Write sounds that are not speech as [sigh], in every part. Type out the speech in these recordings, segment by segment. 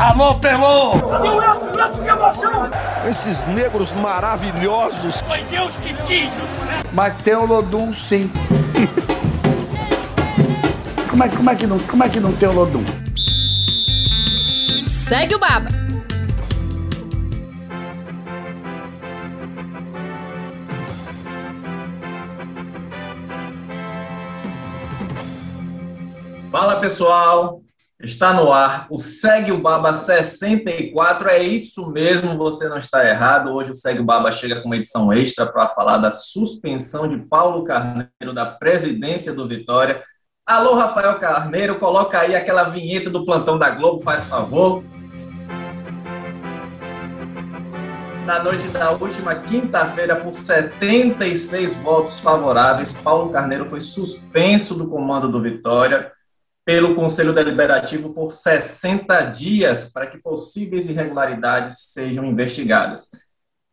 Alô, Pelô! Edson? Edson, que emoção! Esses negros maravilhosos. Foi Deus que quis, Mas tem o Lodum, sim. como, é, como, é que não, como é que não tem o Lodum? Segue o Baba. Fala pessoal, está no ar o Segue o Baba 64. É isso mesmo, você não está errado. Hoje o Segue o Baba chega com uma edição extra para falar da suspensão de Paulo Carneiro da presidência do Vitória. Alô, Rafael Carneiro, coloca aí aquela vinheta do plantão da Globo, faz favor. Na noite da última quinta-feira, por 76 votos favoráveis, Paulo Carneiro foi suspenso do comando do Vitória pelo Conselho Deliberativo por 60 dias para que possíveis irregularidades sejam investigadas.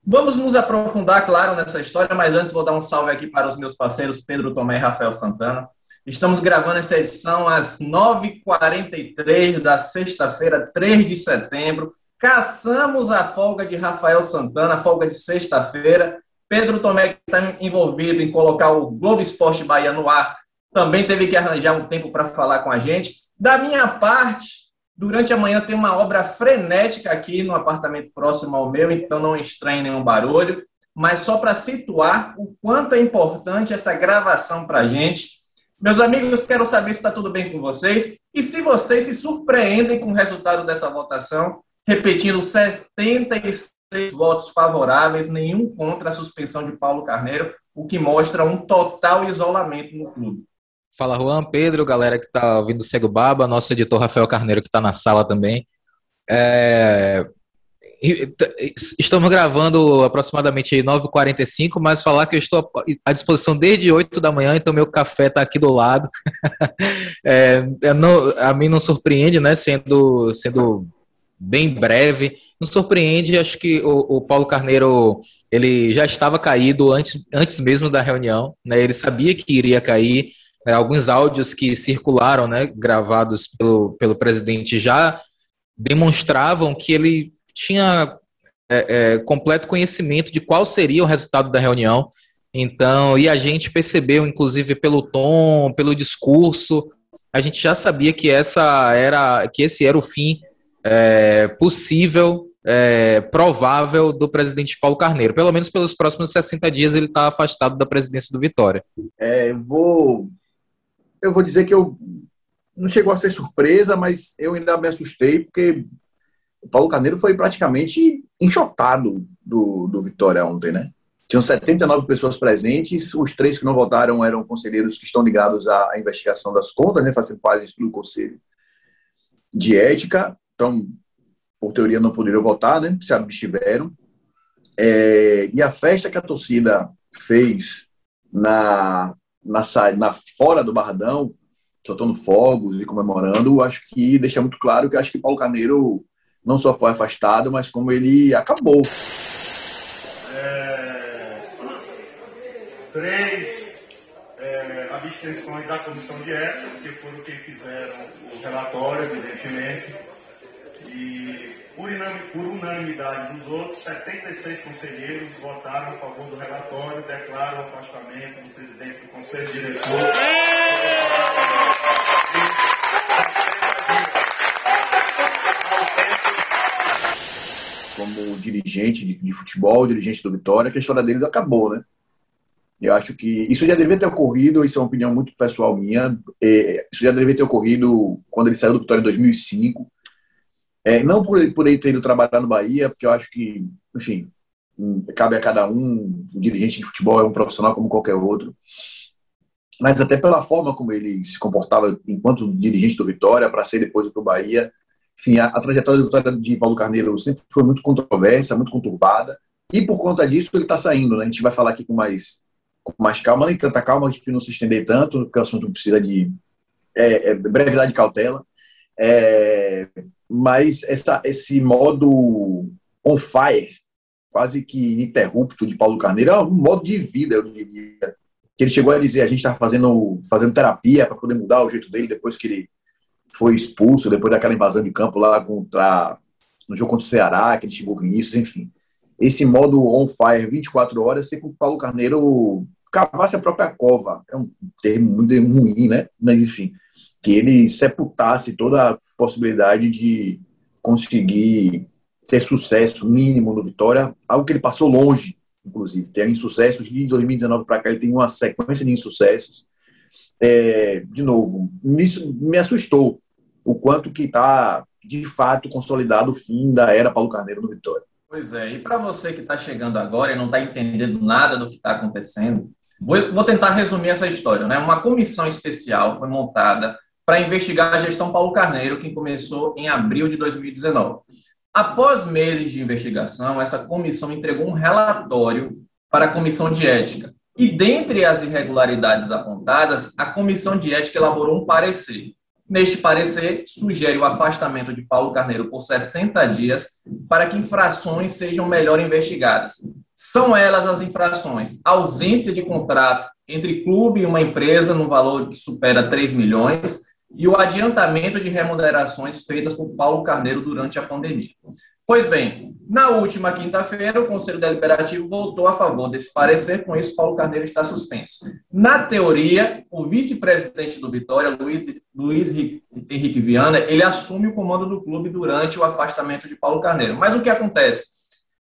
Vamos nos aprofundar, claro, nessa história, mas antes vou dar um salve aqui para os meus parceiros Pedro Tomé e Rafael Santana. Estamos gravando essa edição às 9h43 da sexta-feira, 3 de setembro. Caçamos a folga de Rafael Santana, a folga de sexta-feira. Pedro Tomé, está envolvido em colocar o Globo Esporte Bahia no ar, também teve que arranjar um tempo para falar com a gente. Da minha parte, durante a manhã tem uma obra frenética aqui no apartamento próximo ao meu, então não estranhe nenhum barulho. Mas só para situar o quanto é importante essa gravação para a gente, meus amigos, quero saber se está tudo bem com vocês e se vocês se surpreendem com o resultado dessa votação, repetindo 76 votos favoráveis, nenhum contra a suspensão de Paulo Carneiro, o que mostra um total isolamento no clube. Fala Juan, Pedro, galera que está ouvindo o Cego Baba, nosso editor Rafael Carneiro que está na sala também. É, Estamos gravando aproximadamente 9h45, mas falar que eu estou à disposição desde 8 da manhã, então meu café está aqui do lado. [laughs] é, não, a mim não surpreende, né? Sendo, sendo bem breve, não surpreende. Acho que o, o, Paulo Carneiro ele já estava caído antes, antes mesmo da reunião, né? Ele sabia que iria cair. Né, alguns áudios que circularam, né, gravados pelo, pelo presidente já demonstravam que ele tinha é, é, completo conhecimento de qual seria o resultado da reunião. Então, e a gente percebeu, inclusive pelo tom, pelo discurso, a gente já sabia que essa era, que esse era o fim é, possível, é, provável do presidente Paulo Carneiro. Pelo menos pelos próximos 60 dias ele está afastado da presidência do Vitória. É, vou, eu vou dizer que eu não chegou a ser surpresa, mas eu ainda me assustei porque o Paulo Carneiro foi praticamente enxotado do, do Vitória ontem, né? Tinham 79 pessoas presentes, os três que não votaram eram conselheiros que estão ligados à investigação das contas, né, fazendo parte do Conselho de Ética, então, por teoria, não poderiam votar, né, se abstiveram. É, e a festa que a torcida fez na, na, na fora do Barradão, soltando fogos e comemorando, acho que deixa muito claro que acho que Paulo Carneiro não só foi afastado, mas como ele acabou. É, três é, abstenções da comissão de ética, que foram quem fizeram o relatório, evidentemente, e por, unanimidade dos outros, 76 conselheiros votaram a favor do relatório, declaram o afastamento do presidente do conselho diretor. como dirigente de, de, futebol, dirigente do Vitória, que a história dele acabou, né? Eu acho que isso já deveria ter ocorrido, isso é uma opinião muito pessoal minha, é, isso já deveria ter ocorrido quando ele saiu do Vitória em 2005. É, não por, por ele ter ido trabalhar no Bahia, porque eu acho que, enfim, hum, cabe a cada um, o dirigente de futebol é um profissional como qualquer outro, mas até pela forma como ele se comportava enquanto dirigente do Vitória, para ser depois para o Bahia, Sim, a, a trajetória vitória de Paulo Carneiro sempre foi muito controversa, muito conturbada, e por conta disso ele está saindo. Né? A gente vai falar aqui com mais, com mais calma, nem tanta calma, a gente não se estender tanto, porque o assunto precisa de é, é, brevidade e cautela. É, mas essa, esse modo on fire, quase que ininterrupto de Paulo Carneiro, é um modo de vida, eu diria. Que ele chegou a dizer, a gente está fazendo, fazendo terapia para poder mudar o jeito dele depois que ele foi expulso depois daquela invasão de campo lá contra no jogo contra o Ceará, que ele chegou Vinícius, enfim. Esse modo on fire 24 horas, sei que o Paulo Carneiro cavasse a própria cova. É um termo muito ruim, né? Mas enfim, que ele sepultasse toda possibilidade de conseguir ter sucesso mínimo no Vitória, algo que ele passou longe, inclusive. Tem insucessos de 2019 para cá, ele tem uma sequência de insucessos. É, de novo, isso me assustou o quanto que está de fato consolidado o fim da era Paulo Carneiro no Vitória. Pois é, e para você que está chegando agora e não está entendendo nada do que está acontecendo, vou, vou, tentar resumir essa história. Né? Uma comissão especial foi montada para investigar a gestão Paulo Carneiro, que começou em abril de 2019. Após meses de investigação, essa comissão entregou um relatório para a comissão de ética. E dentre as irregularidades apontadas, a comissão de ética elaborou um parecer. Neste parecer, sugere o afastamento de Paulo Carneiro por 60 dias para que infrações sejam melhor investigadas. São elas as infrações: ausência de contrato entre clube e uma empresa no valor que supera 3 milhões e o adiantamento de remunerações feitas por Paulo Carneiro durante a pandemia. Pois bem, na última quinta-feira, o Conselho Deliberativo voltou a favor desse parecer, com isso, Paulo Carneiro está suspenso. Na teoria, o vice-presidente do Vitória, Luiz, Luiz Henrique Viana, ele assume o comando do clube durante o afastamento de Paulo Carneiro. Mas o que acontece?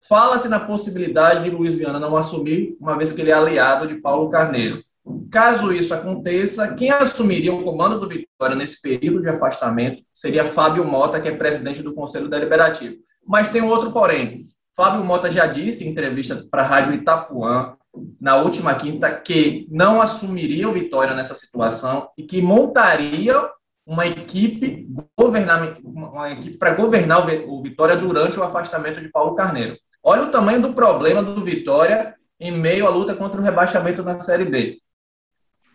Fala-se na possibilidade de Luiz Viana não assumir, uma vez que ele é aliado de Paulo Carneiro. Caso isso aconteça, quem assumiria o comando do Vitória nesse período de afastamento seria Fábio Mota, que é presidente do Conselho Deliberativo. Mas tem outro porém. Fábio Mota já disse em entrevista para a Rádio Itapuã, na última quinta, que não assumiria o Vitória nessa situação e que montaria uma equipe, uma equipe para governar o Vitória durante o afastamento de Paulo Carneiro. Olha o tamanho do problema do Vitória em meio à luta contra o rebaixamento na Série B.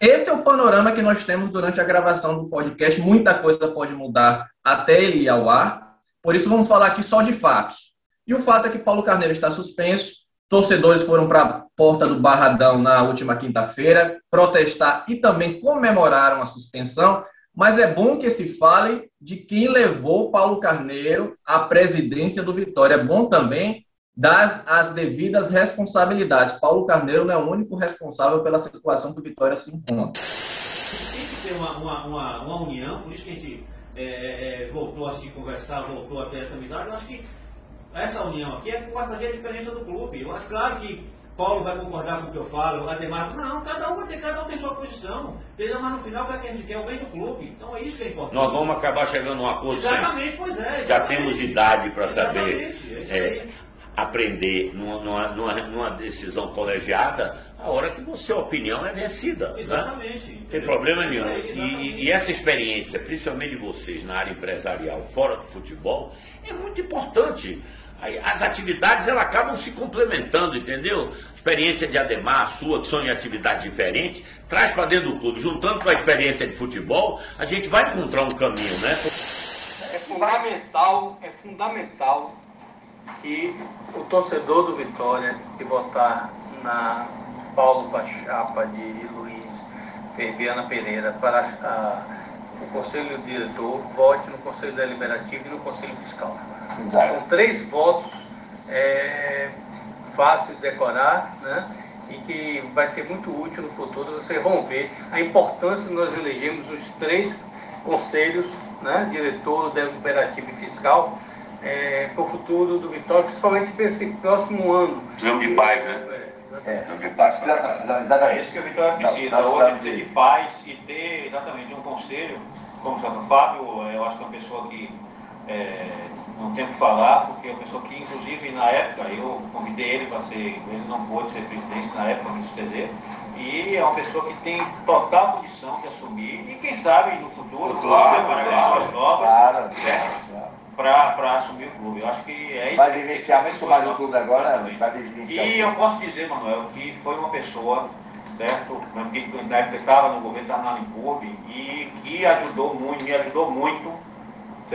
Esse é o panorama que nós temos durante a gravação do podcast. Muita coisa pode mudar até ele ir ao ar. Por isso, vamos falar aqui só de fatos. E o fato é que Paulo Carneiro está suspenso. Torcedores foram para a porta do Barradão na última quinta-feira protestar e também comemoraram a suspensão. Mas é bom que se fale de quem levou Paulo Carneiro à presidência do Vitória. É bom também dar as devidas responsabilidades. Paulo Carneiro não é o único responsável pela situação que o Vitória se encontra. Tem que ter uma, uma, uma, uma união, por isso que a gente é, é, é, voltou a se conversar, voltou a ter essa amizade, eu acho que essa união aqui é para fazer a diferença do clube. Eu acho claro que Paulo vai concordar com o que eu falo, Ademar, não, cada um vai ter, cada um tem sua posição. Mas no final o que a gente quer é o bem do clube. Então é isso que é importante. Nós vamos acabar chegando a uma coisa. Exatamente, pois é. Exatamente. Já temos idade para saber. É, aprender numa, numa, numa, decisão colegiada a hora que você, a opinião é vencida. Né? Exatamente. Né? Não tem problema nenhum. E, e, essa experiência, principalmente de vocês na área empresarial, fora do futebol, é muito importante. As atividades elas acabam se complementando, entendeu? A experiência de Ademar, a sua, que são em atividades diferentes, traz para dentro do clube. Juntando com a experiência de futebol, a gente vai encontrar um caminho, né? É fundamental, é fundamental que o torcedor do Vitória que votar na Paulo Bachapa de Luiz Viana Pereira para a, o Conselho Diretor vote no Conselho Deliberativo e no Conselho Fiscal. Exato. São três votos é, fáceis de decorar, né? E que vai ser muito útil no futuro. Vocês vão ver a importância de nós elegemos os três conselhos, né? Diretor, Deliberativo e Fiscal, é, para o futuro do Vitória, principalmente para esse próximo ano. Jogo de paz, né? É, é. Jogo de paz. Precisa, precisa, é isso que o Vitória precisa, hoje, ter de paz e ter exatamente um conselho, como o Fábio, eu acho que é uma pessoa que é, não tem o que falar, porque é uma pessoa que, inclusive, na época, eu convidei ele para ser, ele não pôde ser presidente na época, me suceder, e é uma pessoa que tem total condição de assumir, e quem sabe no futuro, claro, claro, claro, novas, claro, né? Para assumir o clube. Eu acho que é isso. Vai vivenciar muito mais o clube agora, vai vivenciar. E eu posso dizer, Manuel, que foi uma pessoa, certo? Que na época estava no governo, estava na Limpurbe, e que ajudou muito, me ajudou muito,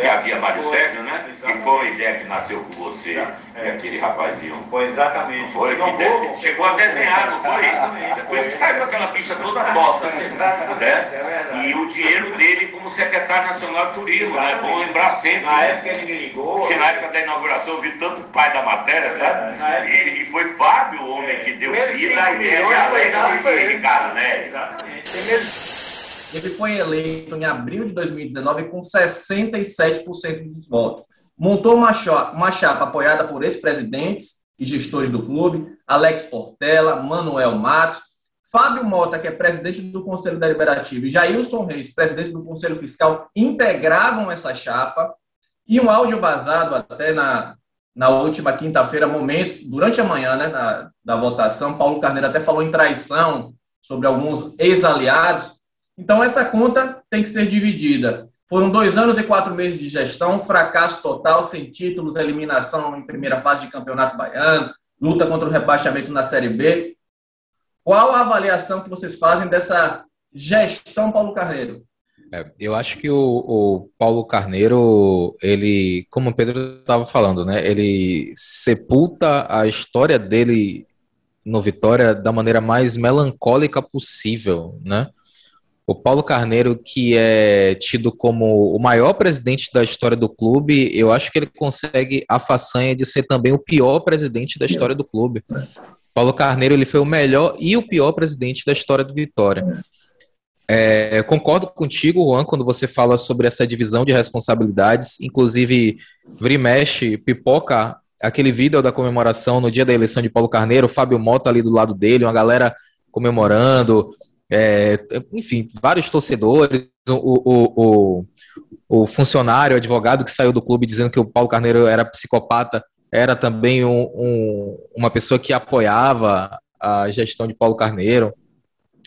que havia Mário foi, Sérgio, né? Exatamente. Que foi uma ideia que nasceu com você é. e aquele rapazinho. Foi exatamente. Foi, que desse, chegou a desenhar, não foi? Exatamente. Depois que saiu aquela pista toda torta, assim, né? E o dinheiro dele como secretário nacional de turismo, né? Bom lembrar sempre. Na época ele me ligou. Que na época da inauguração eu vi tanto pai da matéria, sabe? E, e, foi Fábio o homem que deu vida à ideia de cara, né? Exatamente. Ele foi eleito em abril de 2019 com 67% dos votos. Montou uma chapa, uma chapa apoiada por ex-presidentes e gestores do clube, Alex Portela, Manuel Matos, Fábio Mota, que é presidente do Conselho Deliberativo, e Jailson Reis, presidente do Conselho Fiscal, integravam essa chapa. E um áudio vazado até na, na última quinta-feira, momentos, durante a manhã né, na, da votação, Paulo Carneiro até falou em traição sobre alguns ex-aliados. Então, essa conta tem que ser dividida. Foram dois anos e quatro meses de gestão, fracasso total, sem títulos, eliminação em primeira fase de campeonato baiano, luta contra o rebaixamento na Série B. Qual a avaliação que vocês fazem dessa gestão Paulo Carneiro? É, eu acho que o, o, Paulo Carneiro, ele, como o Pedro estava falando, né, ele sepulta a história dele no Vitória da maneira mais melancólica possível, né? O Paulo Carneiro, que é tido como o maior presidente da história do clube, eu acho que ele consegue a façanha de ser também o pior presidente da história do clube. Paulo Carneiro ele foi o melhor e o pior presidente da história do Vitória. É, concordo contigo, Juan, quando você fala sobre essa divisão de responsabilidades. Inclusive, Vrimesh pipoca aquele vídeo da comemoração no dia da eleição de Paulo Carneiro, Fábio Mota ali do lado dele, uma galera comemorando, é, enfim, vários torcedores, o, o, o, o, funcionário, advogado que saiu do clube dizendo que o Paulo Carneiro era psicopata, era também um, um, uma pessoa que apoiava a gestão de Paulo Carneiro.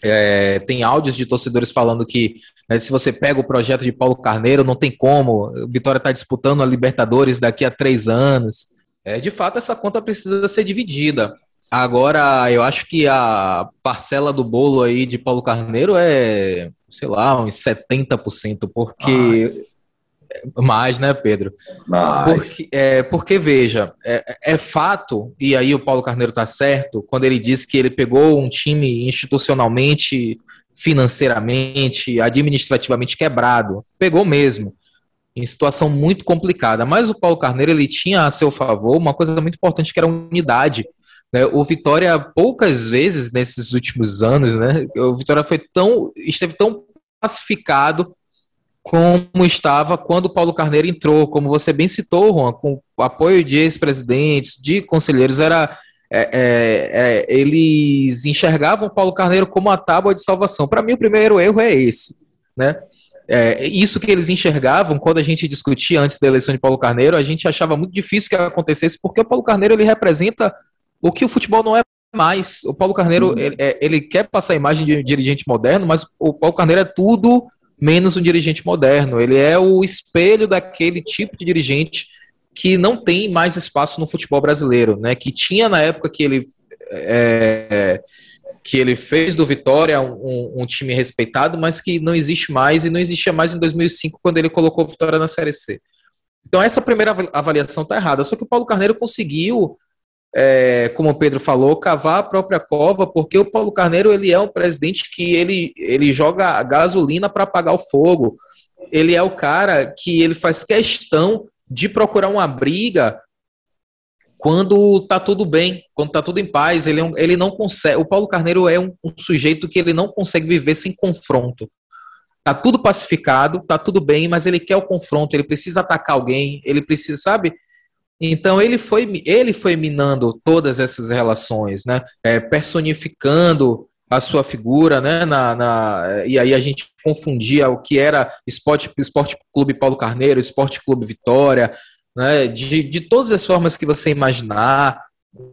É, tem áudios de torcedores falando que né, se você pega o projeto de Paulo Carneiro, não tem como. O Vitória está disputando a Libertadores daqui a três anos. É, de fato, essa conta precisa ser dividida. Agora, eu acho que a parcela do bolo aí de Paulo Carneiro é, sei lá, uns 70%, porque. Mais, Mais né, Pedro? Mais. Porque, é, porque veja, é, é, fato, e aí o Paulo Carneiro está certo, quando ele disse que ele pegou um time institucionalmente, financeiramente, administrativamente quebrado. Pegou mesmo em situação muito complicada. Mas o Paulo Carneiro ele tinha a seu favor uma coisa muito importante que era a unidade. Né? O Vitória, poucas vezes nesses últimos anos, né, o Vitória foi tão, esteve tão pacificado como estava quando o Paulo Carneiro entrou, como você bem citou, Juan, com o apoio de ex-presidentes, de conselheiros, era é, é, é, eles enxergavam o Paulo Carneiro como a tábua de salvação. Para mim, o primeiro erro é esse, né? É, isso que eles enxergavam quando a gente discutia antes da eleição de Paulo Carneiro, a gente achava muito difícil que acontecesse, porque o Paulo Carneiro ele representa o que o futebol não é mais. O Paulo Carneiro, uhum. ele, é, ele, quer passar a imagem de um dirigente moderno, mas o Paulo Carneiro é tudo menos um dirigente moderno. Ele é o espelho daquele tipo de dirigente que não tem mais espaço no futebol brasileiro, né? Que tinha na época que ele é, que ele fez do Vitória um, um, time respeitado, mas que não existe mais e não existia mais em 2005 quando ele colocou o Vitória na Série C. Então essa primeira avaliação está errada. Só que o Paulo Carneiro conseguiu é, como o Pedro falou, cavar a própria cova, porque o Paulo Carneiro ele é um presidente que ele, ele joga gasolina para apagar o fogo. Ele é o cara que ele faz questão de procurar uma briga quando tá tudo bem, quando tá tudo em paz. Ele, é ele não consegue. O Paulo Carneiro é um, um sujeito que ele não consegue viver sem confronto. Tá tudo pacificado, tá tudo bem, mas ele quer o confronto, ele precisa atacar alguém, ele precisa, sabe? Então ele foi, ele foi minando todas essas relações, né? É, personificando a sua figura, né? Na, na, e aí a gente confundia o que era Esporte, Esporte Clube Paulo Carneiro, Esporte Clube Vitória, né? De, de todas as formas que você imaginar.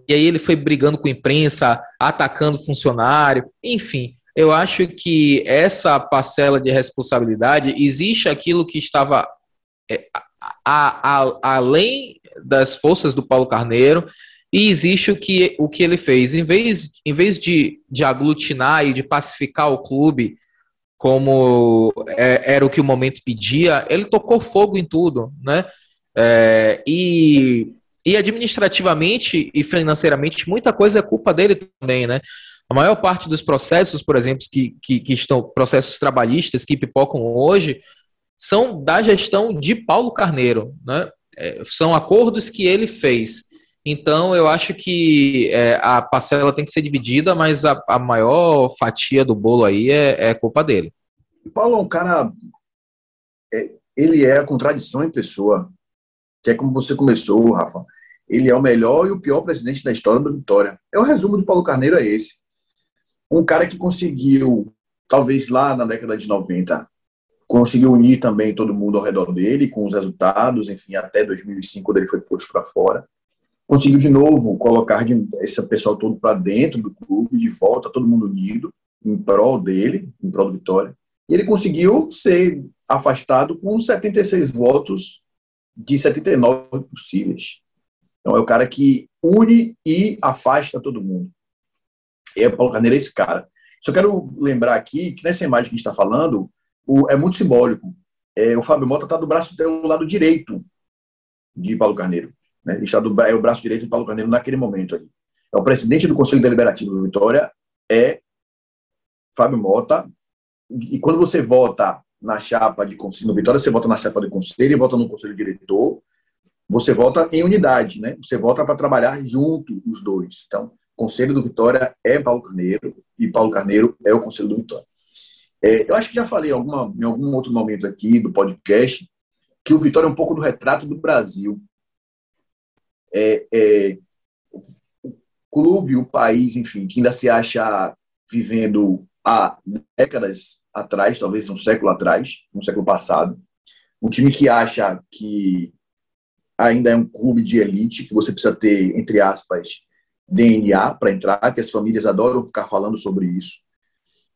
E aí ele foi brigando com a imprensa, atacando funcionário, enfim. Eu acho que essa parcela de responsabilidade existe aquilo que estava é, a, a, além das forças do Paulo Carneiro e existe o que, o que ele fez. Em vez, em vez de, de aglutinar e de pacificar o clube como é, era o que o momento pedia, ele tocou fogo em tudo, né? É, e, e administrativamente e financeiramente, muita coisa é culpa dele também, né? A maior parte dos processos, por exemplo, que, que, que estão processos trabalhistas que pipocam hoje, são da gestão de Paulo Carneiro, né? É, são acordos que ele fez. Então, eu acho que é, a parcela tem que ser dividida, mas a, a maior fatia do bolo aí é, é, culpa dele. O Paulo é um cara. É, ele é a contradição em pessoa, que é como você começou, Rafa. Ele é o melhor e o pior presidente da história do Vitória. É o resumo do Paulo Carneiro, é esse. Um cara que conseguiu, talvez lá na década de 90, conseguiu unir também todo mundo ao redor dele, com os resultados, enfim, até 2005, quando ele foi posto para fora conseguiu de novo colocar de, esse pessoal todo para dentro do clube, de volta, todo mundo unido, em prol dele, em prol do Vitória. E ele conseguiu ser afastado com 76 votos de 79 possíveis. Então é o cara que une e afasta todo mundo. E é Paulo Carneiro é esse cara. Só quero lembrar aqui que nessa imagem que a gente está falando, o, é muito simbólico. É, o Fábio Mota está do braço do lado direito de Paulo Carneiro. Né? Está do, é o braço direito de Paulo Carneiro naquele momento ali. É o presidente do Conselho Deliberativo do Vitória é Fábio Mota. E quando você vota na chapa de conselho no Vitória, você vota na chapa de conselho e vota no conselho diretor. Você vota em unidade, né? Você vota para trabalhar junto os dois. Então, o conselho do Vitória é Paulo Carneiro e Paulo Carneiro é o conselho do Vitória. É, eu acho que já falei alguma, em algum outro momento aqui do podcast que o Vitória é um pouco do retrato do Brasil é, é, o clube, o país, enfim, que ainda se acha vivendo há décadas atrás, talvez um século atrás, um século passado, um time que acha que ainda é um clube de elite, que você precisa ter, entre aspas, DNA para entrar, que as famílias adoram ficar falando sobre isso.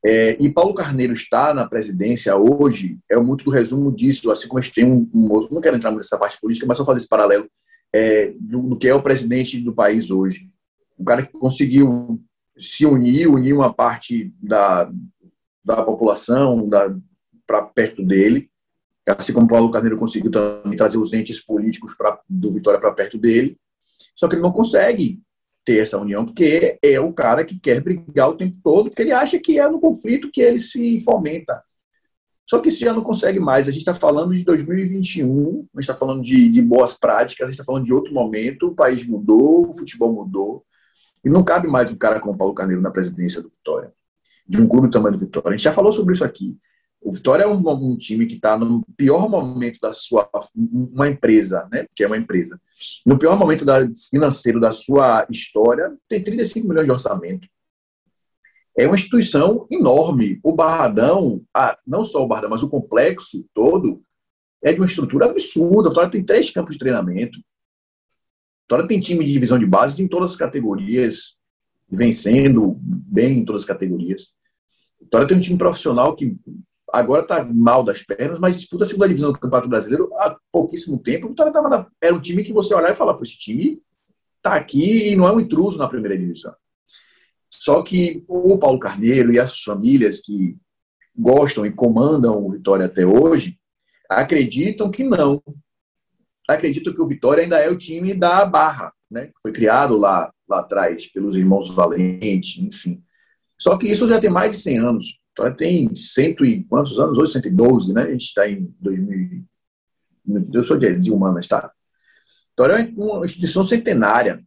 É, e Paulo Carneiro está na presidência hoje, é muito do resumo disso, assim como a gente tem um, um não quero entrar nessa parte política, mas só fazer esse paralelo é, do, do, que é o presidente do país hoje. Um cara que conseguiu se unir, unir uma parte da, da população para perto dele, assim como Paulo Carneiro conseguiu também trazer os entes políticos pra, do Vitória para perto dele. Só que ele não consegue ter essa união, porque é o cara que quer brigar o tempo todo, porque ele acha que é no conflito que ele se fomenta. Só que isso já não consegue mais. A gente está falando de 2021, a gente está falando de, de, boas práticas, a gente está falando de outro momento, o país mudou, o futebol mudou. E não cabe mais um cara como o Paulo Carneiro na presidência do Vitória, de um clube do tamanho do Vitória. A gente já falou sobre isso aqui. O Vitória é um, um time que está no pior momento da sua. Uma empresa, né? Que é uma empresa. No pior momento da, financeiro da sua história, tem 35 milhões de orçamento é uma instituição enorme. O Barradão, não só o Barradão, mas o complexo todo, é de uma estrutura absurda. A Vitória tem três campos de treinamento. A Vitória tem time de divisão de base em todas as categorias, vencendo bem em todas as categorias. A Vitória tem um time profissional que agora está mal das pernas, mas disputa a segunda divisão do Campeonato Brasileiro há pouquíssimo tempo. Era um time que você olhar e falar, pô, esse time está aqui e não é um intruso na primeira divisão. Só que o Paulo Carneiro e as famílias que gostam e comandam o Vitória até hoje acreditam que não. Acreditam que o Vitória ainda é o time da Barra, né? que foi criado lá, lá atrás pelos irmãos Valente, enfim. Só que isso já tem mais de 100 anos. O Vitória tem cento e quantos anos? Hoje 112, né? A gente está em 2000. Eu sou de, de humanas, tá? Vitória é uma instituição centenária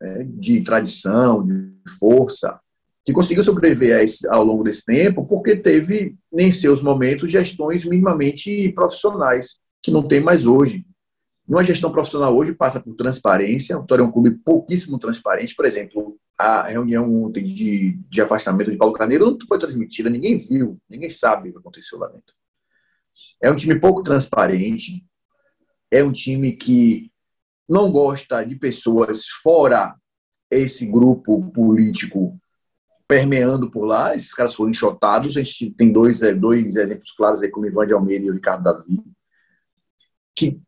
né, de tradição, de força, que conseguiu sobreviver esse, ao longo desse tempo porque teve, em seus momentos, gestões minimamente profissionais, que não tem mais hoje. Uma gestão profissional hoje passa por transparência, o Vitória é um clube pouquíssimo transparente. Por exemplo, a reunião ontem de, de afastamento de Paulo Carneiro não foi transmitida, ninguém viu, ninguém sabe o que aconteceu lá dentro. É um time pouco transparente, é um time que não gosta de pessoas fora esse grupo político permeando por lá. Esses caras foram enxotados. A gente tem dois, dois exemplos claros aí, como Ivan de Almeida e o Ricardo Davi, que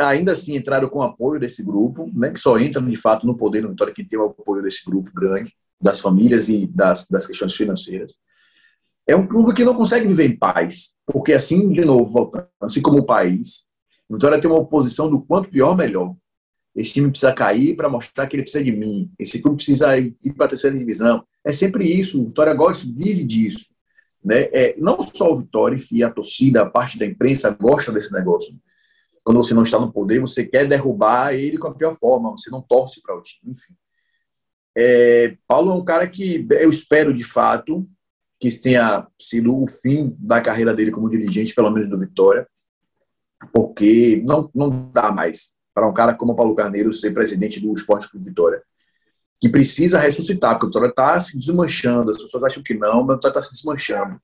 ainda assim entraram com apoio desse grupo, né, que só entram de fato no poder no Vitória que tem o apoio desse grupo grande, das famílias e das, das questões financeiras. é um clube que não consegue viver em paz, porque assim, de novo, voltando, assim como o país, o Vitória tem uma oposição do quanto pior, melhor. Esse time precisa cair para mostrar que ele precisa de mim. Esse clube precisa ir para a terceira divisão. É sempre isso. O Vitória gosta, vive disso. Né? É, não só o Vitória, e a torcida, a parte da imprensa gosta desse negócio. Quando você não está no poder, você quer derrubar ele com a pior forma, você não torce para o time, enfim. É, Paulo é um cara que eu espero de fato que tenha sido o fim da carreira dele como dirigente, pelo menos do Vitória, porque não, não dá mais para um cara como Paulo Carneiro ser presidente do Esporte Clube Vitória, que precisa ressuscitar, porque o Vitória está se desmanchando, as pessoas acham que não, mas o Vitória está se desmanchando.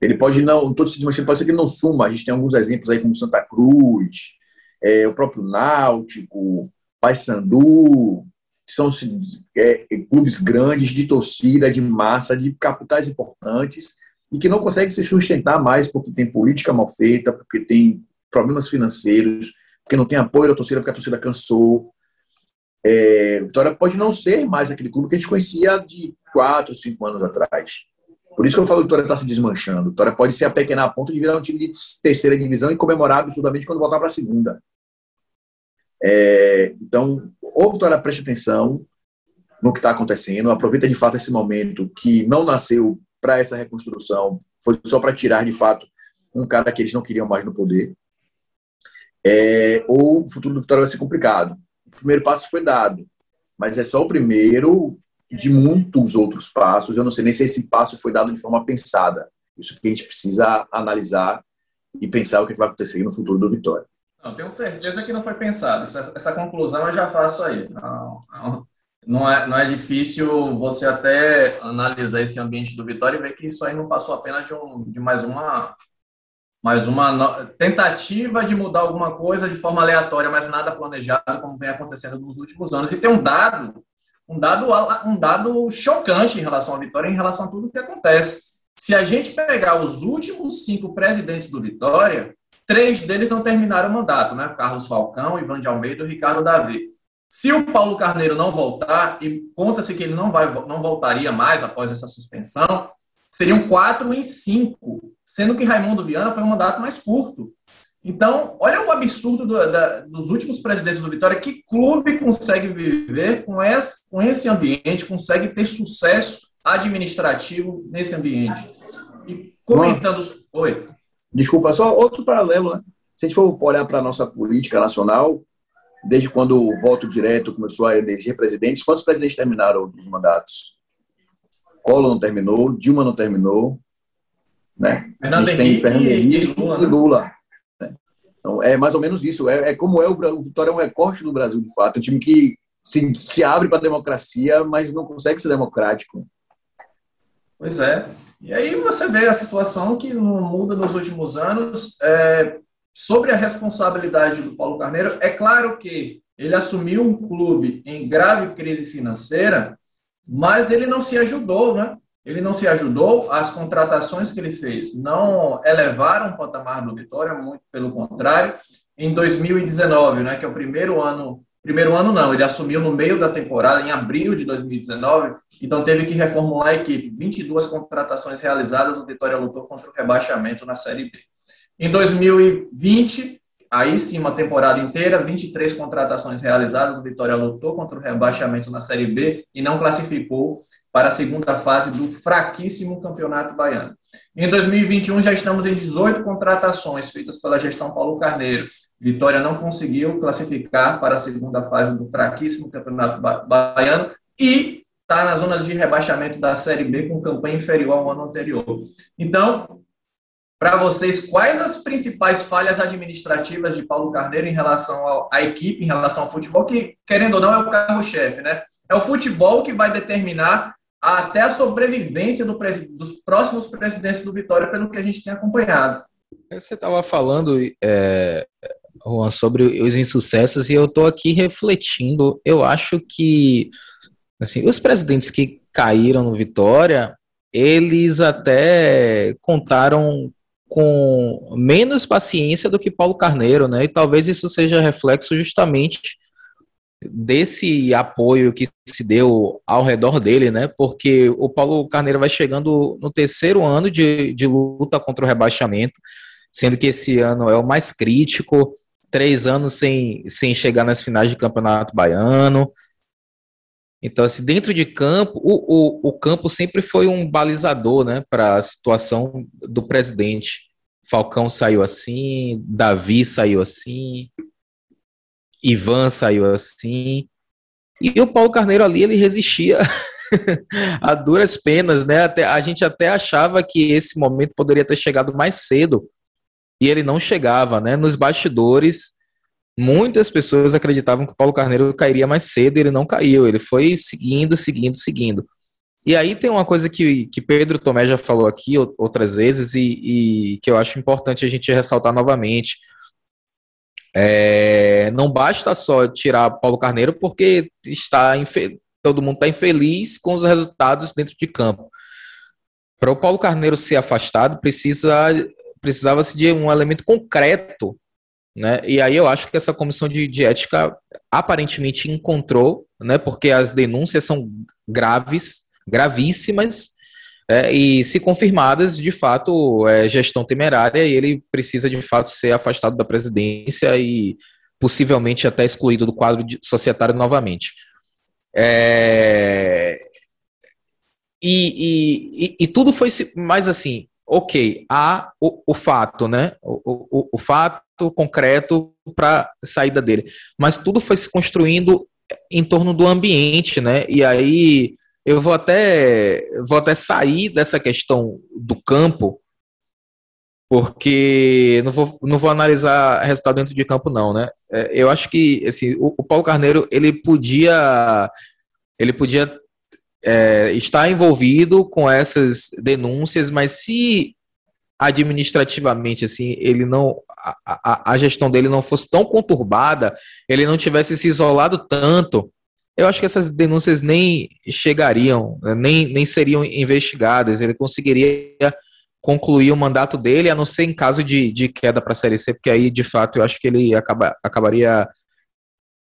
Ele pode não, todo se desmanchando, pode ser que ele não suma, a gente tem alguns exemplos aí como Santa Cruz, é, o próprio Náutico, Paysandu, que são é, clubes grandes de torcida, de massa, de capitais importantes, e que não conseguem se sustentar mais porque tem política mal feita, porque tem problemas financeiros, porque não tem apoio da torcida, porque a torcida cansou. É, Vitória pode não ser mais aquele clube que a gente conhecia de quatro, cinco anos atrás. Por isso que eu falo que o Vitória está se desmanchando. Vitória pode se apequenar a ponto de virar um time de terceira divisão e comemorar absurdamente quando voltar para a segunda. É, então, ou Vitória preste atenção no que está acontecendo, aproveita de fato esse momento que não nasceu para essa reconstrução, foi só para tirar de fato um cara que eles não queriam mais no poder é, ou o futuro do Vitória vai ser complicado. O primeiro passo foi dado, mas é só o primeiro de muitos outros passos. Eu não sei nem se esse passo foi dado de forma pensada. Isso que a gente precisa analisar e pensar o que vai acontecer no futuro do Vitória. Não, tenho certeza que não foi pensado. Essa, essa conclusão eu já faço aí. Não, não, não, é, não é difícil você até analisar esse ambiente do Vitória e ver que isso aí não passou apenas de, um, de mais uma mais uma tentativa de mudar alguma coisa de forma aleatória, mas nada planejado, como vem acontecendo nos últimos anos. E tem um dado, um dado, um dado chocante em relação à Vitória, em relação a tudo o que acontece. Se a gente pegar os últimos cinco presidentes do Vitória, três deles não terminaram o mandato, né? Carlos Falcão, Ivan de Almeida e Ricardo Davi. Se o Paulo Carneiro não voltar, e conta-se que ele não, vai, não voltaria mais após essa suspensão, seriam quatro em cinco sendo que Raimundo Viana foi um mandato mais curto. Então, olha o absurdo do, da, dos últimos presidentes do Vitória. Que clube consegue viver com esse, com esse ambiente, consegue ter sucesso administrativo nesse ambiente? E comentando. Bom, Oi. Desculpa, só outro paralelo, né? Se a gente for olhar para a nossa política nacional, desde quando o voto direto começou a eleger presidentes, quantos presidentes terminaram os mandatos? Collor não terminou, Dilma não terminou, né? Fernando a gente tem Fernando Henrique e Lula. E Lula né? Então, é mais ou menos isso. É, é como é o, o Vitória é um recorte do Brasil, de fato. É um time que se, se abre para a democracia, mas não consegue ser democrático. Pois é. E aí você vê a situação que não muda nos últimos anos. É, sobre a responsabilidade do Paulo Carneiro, é claro que ele assumiu um clube em grave crise financeira, mas ele não se ajudou, né? Ele não se ajudou, as contratações que ele fez não elevaram o patamar do Vitória, muito pelo contrário. Em 2019, né, que é o primeiro ano, primeiro ano não, ele assumiu no meio da temporada, em abril de 2019, então teve que reformular a equipe. 22 contratações realizadas, o Vitória lutou contra o rebaixamento na Série B. Em 2020, aí sim, uma temporada inteira, 23 contratações realizadas, o Vitória lutou contra o rebaixamento na Série B e não classificou para a segunda fase do fraquíssimo Campeonato Baiano. Em 2021 já estamos em 18 contratações feitas pela gestão Paulo Carneiro. Vitória não conseguiu classificar para a segunda fase do fraquíssimo Campeonato Baiano e está nas zonas de rebaixamento da Série B com campanha inferior ao ano anterior. Então, para vocês, quais as principais falhas administrativas de Paulo Carneiro em relação à equipe, em relação ao futebol, que, querendo ou não, é o carro-chefe, né? É o futebol que vai determinar até a sobrevivência do, dos próximos presidentes do Vitória, pelo que a gente tem acompanhado. Você estava falando, é, Juan, sobre os insucessos, e eu estou aqui refletindo. Eu acho que assim, os presidentes que caíram no Vitória, eles até contaram com menos paciência do que Paulo Carneiro, né? E talvez isso seja reflexo justamente desse apoio que se deu ao redor dele, né? Porque o Paulo Carneiro vai chegando no terceiro ano de, de luta contra o rebaixamento, sendo que esse ano é o mais crítico, três anos sem, sem chegar nas finais de campeonato baiano. Então, assim, dentro de campo, o, o, o campo sempre foi um balizador, né, para a situação do presidente. Falcão saiu assim, Davi saiu assim, Ivan saiu assim. E o Paulo Carneiro ali, ele resistia [laughs] a duras penas, né? Até, a gente até achava que esse momento poderia ter chegado mais cedo. E ele não chegava, né? Nos bastidores, muitas pessoas acreditavam que o Paulo Carneiro cairia mais cedo e ele não caiu. Ele foi seguindo, seguindo, seguindo. E aí tem uma coisa que, que Pedro Tomé já falou aqui outras vezes e, e que eu acho importante a gente ressaltar novamente é, não basta só tirar Paulo Carneiro porque está todo mundo está infeliz com os resultados dentro de campo. Para o Paulo Carneiro ser afastado, precisa precisava-se de um elemento concreto, né? E aí eu acho que essa comissão de, de ética aparentemente encontrou, né? Porque as denúncias são graves, gravíssimas, é, e se confirmadas, de fato, é gestão temerária e ele precisa de fato ser afastado da presidência e possivelmente até excluído do quadro societário novamente. É, e, e, e, tudo foi mais assim, ok, há o, o fato, né? O, o, o fato concreto para saída dele, mas tudo foi se construindo em torno do ambiente, né? E aí eu vou até, vou até sair dessa questão do campo, porque não vou, não vou analisar resultado dentro de campo, não, né? É, eu acho que assim, o, o Paulo Carneiro ele podia, ele podia é, estar envolvido com essas denúncias, mas se administrativamente assim ele não a, a, a gestão dele não fosse tão conturbada, ele não tivesse se isolado tanto eu acho que essas denúncias nem chegariam, né, nem, nem seriam investigadas. Ele conseguiria concluir o mandato dele, a não ser em caso de, de queda para a Série C, porque aí, de fato, eu acho que ele acaba, acabaria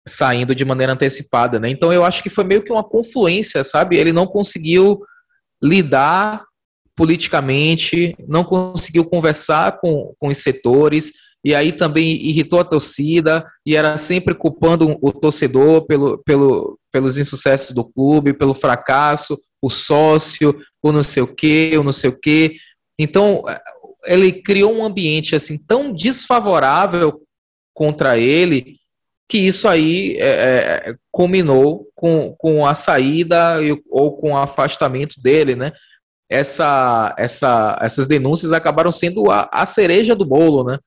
saindo de maneira antecipada, né? Então eu acho que foi meio que uma confluência, sabe? Ele não conseguiu lidar politicamente, não conseguiu conversar com, com os setores, e aí também irritou a torcida e era sempre culpando o torcedor pelo, pelo, pelos insucessos do clube, pelo fracasso, o sócio, o não sei o quê, o não sei o quê. Então, ele criou um ambiente assim tão desfavorável contra ele que isso aí é, é culminou com, com a saída ou com o afastamento dele, né? Essa, essa, essas denúncias acabaram sendo a, a cereja do bolo, né?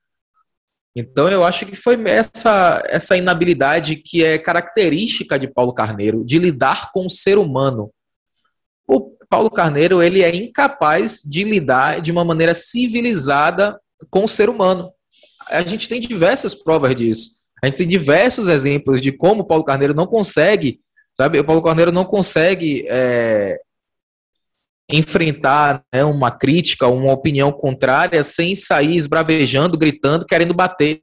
Então eu acho que foi essa, essa inabilidade que é característica de Paulo Carneiro, de lidar com o ser humano. O Paulo Carneiro ele é incapaz de lidar de uma maneira civilizada com o ser humano. A gente tem diversas provas disso. A gente tem diversos exemplos de como Paulo Carneiro não consegue, sabe? O Paulo Carneiro não consegue é, enfrentar né, uma crítica, uma opinião contrária sem sair esbravejando, gritando, querendo bater,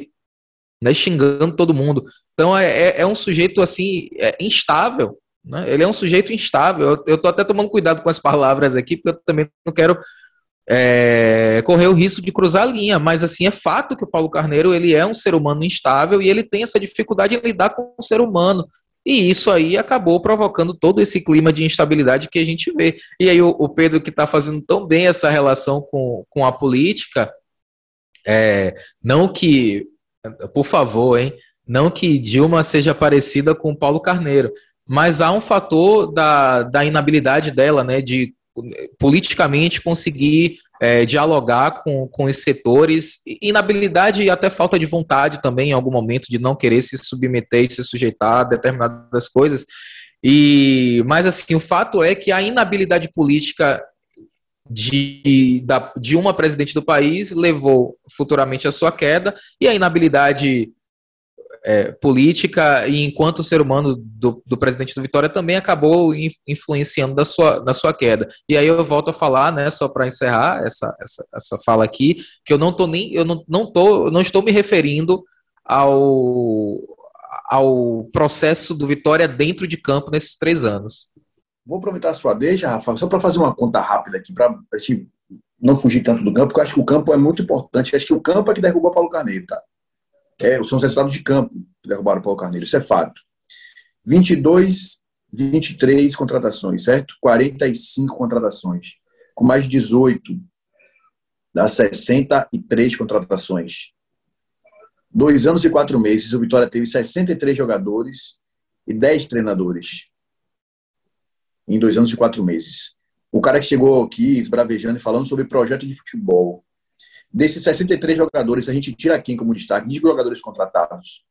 né, xingando todo mundo. Então é, é, é um sujeito assim é instável, né? Ele é um sujeito instável. Eu, estou até tomando cuidado com as palavras aqui, porque eu também não quero é, correr o risco de cruzar a linha, mas assim é fato que o Paulo Carneiro ele é um ser humano instável e ele tem essa dificuldade em lidar com o ser humano. E isso aí acabou provocando todo esse clima de instabilidade que a gente vê. E aí o, o Pedro, que está fazendo tão bem essa relação com, com a política, é, não que, por favor, hein, não que Dilma seja parecida com Paulo Carneiro, mas há um fator da, da inabilidade dela, né, de politicamente conseguir é, dialogar com, com os setores, inabilidade e até falta de vontade também, em algum momento, de não querer se submeter e se sujeitar a determinadas coisas. E, mas assim, o fato é que a inabilidade política de, da, de uma presidente do país levou futuramente à sua queda, e a inabilidade é, política e enquanto ser humano do, do, presidente do Vitória também acabou influenciando da sua, da sua queda. E aí eu volto a falar, né, só para encerrar essa, essa, essa fala aqui, que eu não tô nem eu não, não tô não estou me referindo ao ao processo do Vitória dentro de campo nesses três anos. Vou aproveitar a sua deixa, Rafa, só para fazer uma conta rápida aqui, para a gente não fugir tanto do campo, porque eu acho que o campo é muito importante. Eu acho que o campo é que derrubou Paulo Carneiro, tá? É, são os resultados de campo que derrubaram Paulo Carneiro, isso é fato. 22, 23 contratações, certo? 45 contratações. Com mais de 18, dá 63 contratações. Dois anos e quatro meses, o Vitória teve 63 jogadores e 10 treinadores. Em dois anos e quatro meses. O cara que chegou aqui esbravejando e falando sobre projeto de futebol. Desses 63 jogadores, a gente tira quem como destaque? De jogadores contratados.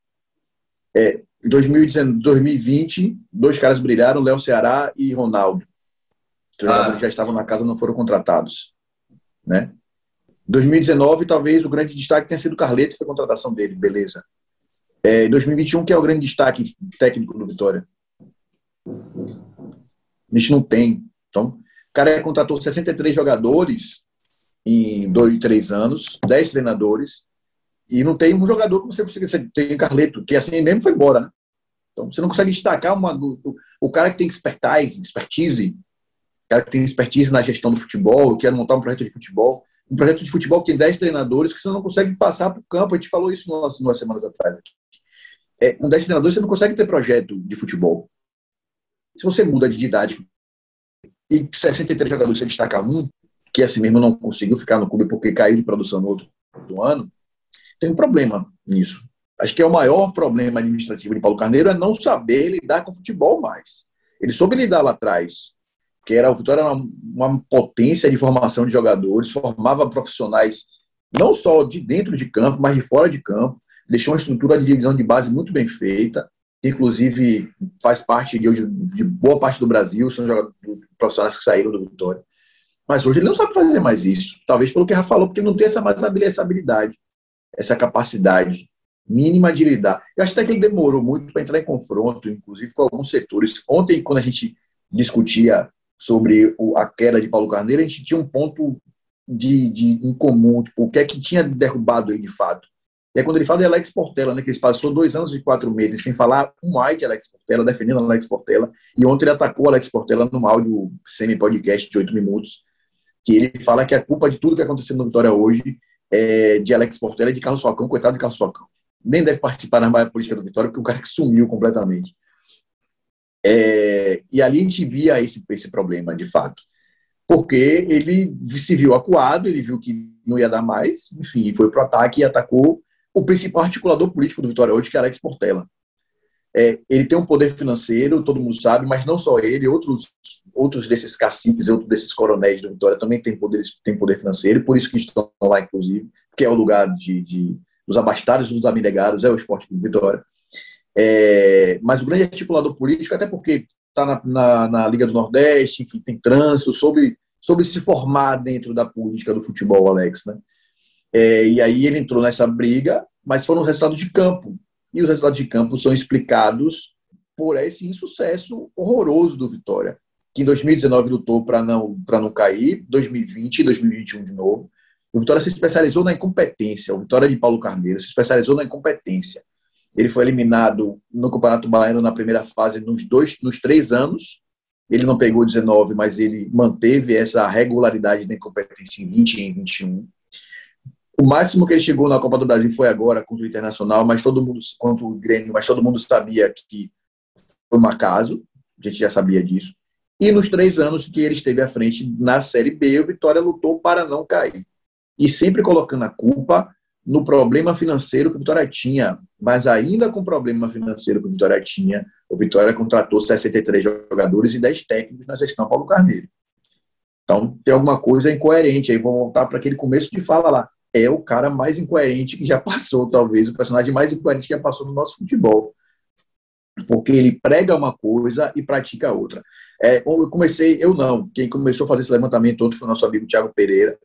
É, em 2020, dois caras brilharam, Léo Ceará e Ronaldo. Os jogadores ah. já estavam na casa não foram contratados. Né? 2019, talvez o grande destaque tenha sido o Carleto, que foi a contratação dele, beleza. É, 2021, que é o grande destaque técnico do Vitória. A gente não tem. Então, o cara contratou 63 jogadores em dois, três anos, 10 treinadores, e não tem um jogador que você consiga. Você tem Carleto, que assim mesmo foi embora, né? Então você não consegue destacar uma, o, o cara que tem expertise, expertise, o cara que tem expertise na gestão do futebol, que quer montar um projeto de futebol. Um projeto de futebol que tem 10 treinadores que você não consegue passar para o campo. A gente falou isso umas, duas semanas atrás. Aqui. É, com 10 treinadores você não consegue ter projeto de futebol. Se você muda de didático e 63 jogadores você destaca um, que assim mesmo não conseguiu ficar no clube porque caiu de produção no outro ano, tem um problema nisso. Acho que é o maior problema administrativo de Paulo Carneiro é não saber lidar com futebol mais. Ele soube lidar lá atrás, que era o Vitória uma, uma potência de formação de jogadores, formava profissionais não só de dentro de campo, mas de fora de campo, deixou uma estrutura de divisão de base muito bem feita, inclusive faz parte de, hoje, de boa parte do Brasil, são profissionais que saíram do Vitória. Mas hoje ele não sabe fazer mais isso. Talvez pelo que Rafa falou, porque não tem essa, mais habilidade, essa capacidade mínima de lidar. Eu acho até que ele demorou muito para entrar em confronto, inclusive com alguns setores. Ontem, quando a gente discutia sobre a queda de Paulo Carneiro, a gente tinha um ponto de, de em comum, tipo, o que é que tinha derrubado ele de fato. E é quando ele fala de Alex Portela, né, que ele passou dois anos e quatro meses sem falar um ai de Alex Portela, defendendo Alex Portela, e ontem ele atacou Alex Portela num áudio semi-podcast de oito minutos, que ele fala que a culpa de tudo que aconteceu no Vitória hoje é de Alex Portela e de Carlos Falcão, coitado de Carlos Falcão. Nem deve participar na mais política do Vitória, porque o cara que sumiu completamente. É, e ali a gente via esse, esse problema, de fato. Porque ele se viu acuado, ele viu que não ia dar mais, enfim, foi para o ataque e atacou o principal articulador político do Vitória hoje, que é Alex Portela. É, ele tem um poder financeiro, todo mundo sabe, mas não só ele, outros, outros desses caciques, outros desses coronéis do Vitória também têm poder, poder financeiro, por isso que estão lá, inclusive, que é o lugar de, de dos abastados, dos abnegados, é o esporte do Vitória. É, mas o grande articulador político, até porque está na, na, na, Liga do Nordeste, enfim, tem trânsito sobre, sobre se formar dentro da política do futebol, Alex, né? É, e aí ele entrou nessa briga, mas foram resultados de campo e os resultados de campo são explicados por esse insucesso horroroso do Vitória, que em 2019 lutou para não, não cair, 2020 e 2021 de novo. O Vitória se especializou na incompetência. O Vitória de Paulo Carneiro se especializou na incompetência. Ele foi eliminado no Campeonato Baiano na primeira fase nos, dois, nos três anos. Ele não pegou 19, mas ele manteve essa regularidade da incompetência em 20 e em 21. O máximo que ele chegou na Copa do Brasil foi agora contra o Internacional, mas todo mundo contra o Grêmio, mas todo mundo sabia que foi um acaso. A gente já sabia disso. E nos três anos que ele esteve à frente na Série B, o Vitória lutou para não cair. E sempre colocando a culpa no problema financeiro que o Vitória tinha. Mas ainda com o problema financeiro que o Vitória tinha, o Vitória contratou 63 jogadores e 10 técnicos na gestão Paulo Carneiro. Então, tem alguma coisa incoerente aí. Vou voltar para aquele começo de fala lá é o cara mais incoerente que já passou, talvez, o personagem mais incoerente que já passou no nosso futebol. Porque ele prega uma coisa e pratica outra. É, eu comecei, eu não, quem começou a fazer esse levantamento ontem foi o nosso amigo Tiago Pereira.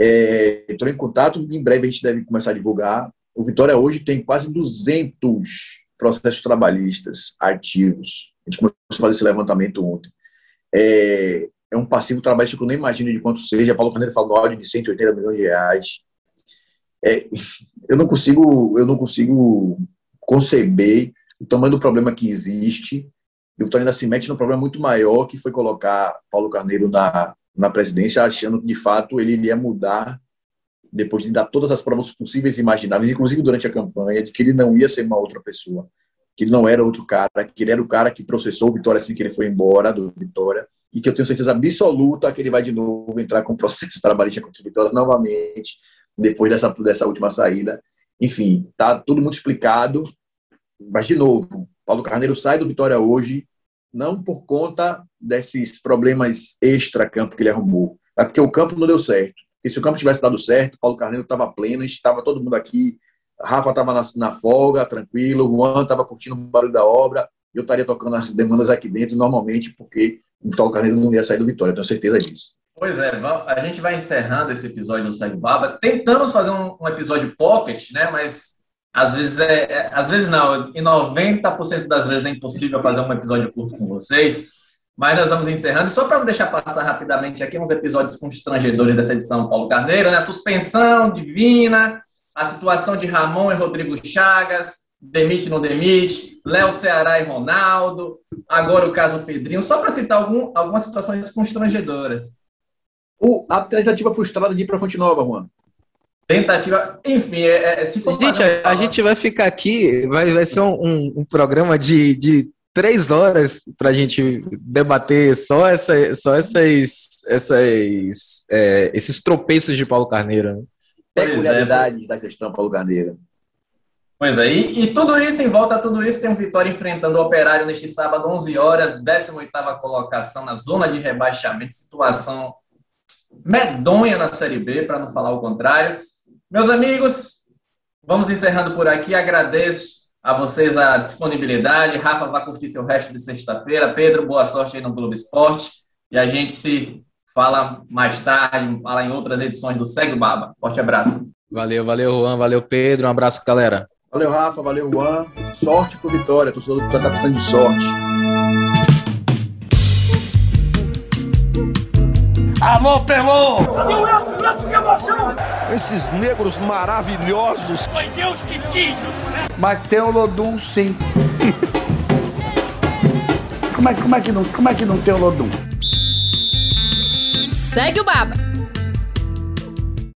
É, entrou em contato, em breve a gente deve começar a divulgar. O Vitória hoje tem quase 200 processos trabalhistas ativos. A gente começou a fazer esse levantamento ontem. É, é um passivo trabalhista que eu nem imagino de quanto seja. Paulo Carneiro falou áudio de 180 milhões de reais. É, eu não consigo, eu não consigo conceber o tamanho do problema que existe. E o Vitória ainda se mete num problema muito maior, que foi colocar Paulo Carneiro na, na presidência, achando que, de fato, ele iria mudar depois de dar todas as provas possíveis e imagináveis, inclusive durante a campanha, de que ele não ia ser uma outra pessoa, que ele não era outro cara, que ele era o cara que processou o Vitória assim que ele foi embora do Vitória, e que eu tenho certeza absoluta que ele vai de novo entrar com processo [laughs] trabalhista contra Vitória novamente, depois dessa, dessa última saída. Enfim, tá tudo muito explicado, mas de novo, Paulo Carneiro sai do Vitória hoje, não por conta desses problemas extra-campo que ele arrumou, é porque o campo não deu certo. E se o campo tivesse dado certo, Paulo Carneiro estava pleno, estava todo mundo aqui, Rafa estava na, na, folga, tranquilo, Juan estava curtindo o barulho da obra, eu estaria tocando as demandas aqui dentro normalmente, porque o Paulo Carneiro não ia sair do Vitória, tenho certeza disso. Pois é, a gente vai encerrando esse episódio do Segue Baba. Tentamos fazer um, um, episódio pocket, né? Mas às vezes é, é às vezes não, em 90% das vezes é impossível fazer um episódio curto com vocês. Mas nós vamos encerrando. Só para não deixar passar rapidamente aqui uns episódios constrangedores dessa edição Paulo Carneiro, né? Suspensão divina, a situação de Ramon e Rodrigo Chagas, demite não demite, Léo Ceará e Ronaldo, agora o caso Pedrinho, só para citar algum, algumas situações constrangedoras. O, a tentativa frustrada de ir para Fonte Nova, Juan. Tentativa, enfim, é, é, se for. Gente, a, a, gente vai ficar aqui, vai, vai ser um, um, um programa de, de três horas para a gente debater só, essa, só essas, essas, é, esses tropeços de Paulo Carneiro. Né? Peculiaridades é. da gestão Paulo Carneiro. Pois é, e, e, tudo isso, em volta a tudo isso, tem um Vitória enfrentando o Operário neste sábado, 11 horas, 18ª colocação na zona de rebaixamento, situação medonha na Série B, para não falar o contrário. Meus amigos, vamos encerrando por aqui, agradeço a vocês a disponibilidade. Rafa vai curtir seu resto de sexta-feira. Pedro, boa sorte aí no Globo Esporte. E a gente se fala mais tarde, fala em outras edições do Segue Baba. Forte abraço. Valeu, valeu, Juan. Valeu, Pedro. Um abraço, galera. Valeu, Rafa. Valeu, Juan. Sorte pro Vitória. Torcedor do tá precisando de sorte. Alô, Pelô! Cadê o que emoção! Esses negros maravilhosos! Foi Deus que quis! Mas tem o Lodum, sim. como, é, como, é que não, como é que não tem o Lodum? Segue o Baba!